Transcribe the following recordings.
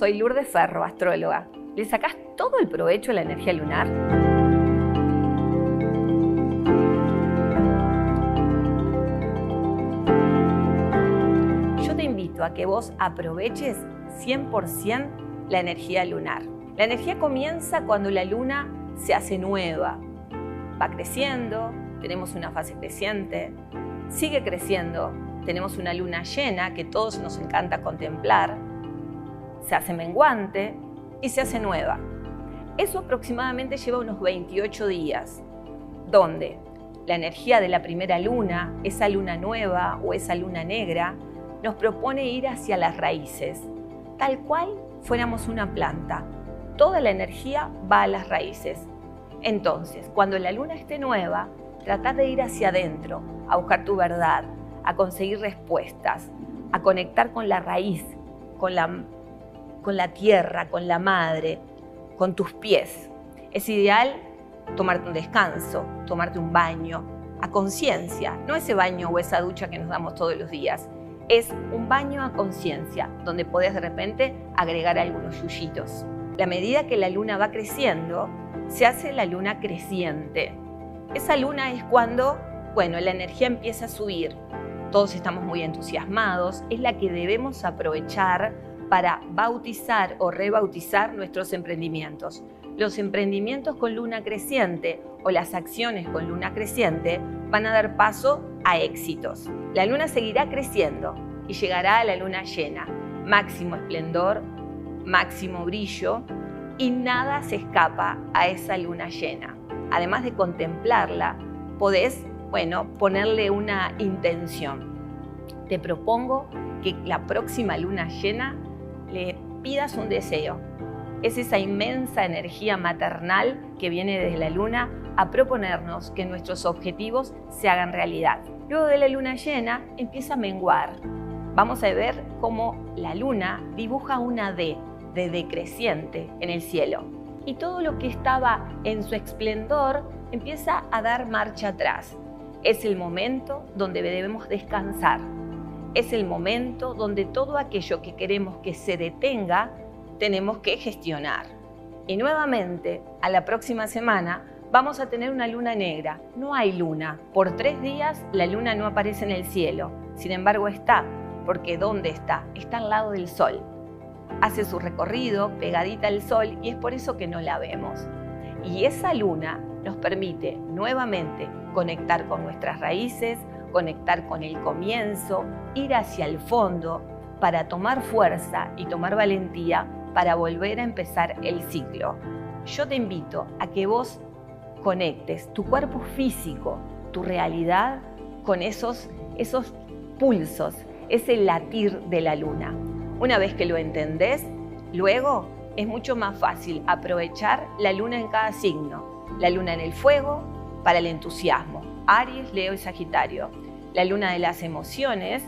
soy Lourdes Ferro, astróloga. ¿Le sacás todo el provecho a la energía lunar? Yo te invito a que vos aproveches 100% la energía lunar. La energía comienza cuando la luna se hace nueva. Va creciendo, tenemos una fase creciente, sigue creciendo, tenemos una luna llena que todos nos encanta contemplar, se hace menguante y se hace nueva. Eso aproximadamente lleva unos 28 días, donde la energía de la primera luna, esa luna nueva o esa luna negra, nos propone ir hacia las raíces, tal cual fuéramos una planta. Toda la energía va a las raíces. Entonces, cuando la luna esté nueva, trata de ir hacia adentro, a buscar tu verdad, a conseguir respuestas, a conectar con la raíz, con la, con la tierra, con la madre, con tus pies. Es ideal tomarte un descanso, tomarte un baño, a conciencia, no ese baño o esa ducha que nos damos todos los días. Es un baño a conciencia, donde podés de repente agregar algunos yuyitos. La medida que la luna va creciendo, se hace la luna creciente. Esa luna es cuando, bueno, la energía empieza a subir, todos estamos muy entusiasmados, es la que debemos aprovechar para bautizar o rebautizar nuestros emprendimientos. Los emprendimientos con luna creciente o las acciones con luna creciente van a dar paso a éxitos. La luna seguirá creciendo y llegará a la luna llena, máximo esplendor, máximo brillo y nada se escapa a esa luna llena. Además de contemplarla, podés bueno, ponerle una intención. Te propongo que la próxima luna llena le pidas un deseo. Es esa inmensa energía maternal que viene desde la luna a proponernos que nuestros objetivos se hagan realidad. Luego de la luna llena empieza a menguar. Vamos a ver cómo la luna dibuja una D, de decreciente en el cielo. Y todo lo que estaba en su esplendor empieza a dar marcha atrás. Es el momento donde debemos descansar. Es el momento donde todo aquello que queremos que se detenga, tenemos que gestionar. Y nuevamente, a la próxima semana, vamos a tener una luna negra. No hay luna. Por tres días la luna no aparece en el cielo. Sin embargo, está. Porque ¿dónde está? Está al lado del sol. Hace su recorrido pegadita al sol y es por eso que no la vemos. Y esa luna nos permite nuevamente conectar con nuestras raíces, conectar con el comienzo, ir hacia el fondo para tomar fuerza y tomar valentía para volver a empezar el ciclo. Yo te invito a que vos conectes tu cuerpo físico, tu realidad, con esos, esos pulsos, ese latir de la luna. Una vez que lo entendés, luego es mucho más fácil aprovechar la luna en cada signo. La luna en el fuego, para el entusiasmo. Aries, Leo y Sagitario. La luna de las emociones,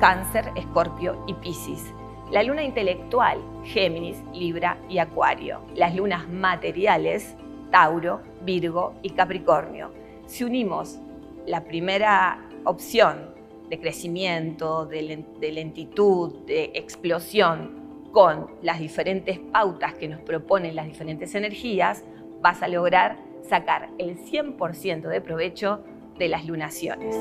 Cáncer, Escorpio y Piscis. La luna intelectual, Géminis, Libra y Acuario. Las lunas materiales, Tauro, Virgo y Capricornio. Si unimos la primera opción de crecimiento, de lentitud, de explosión, con las diferentes pautas que nos proponen las diferentes energías, vas a lograr sacar el 100% de provecho de las lunaciones.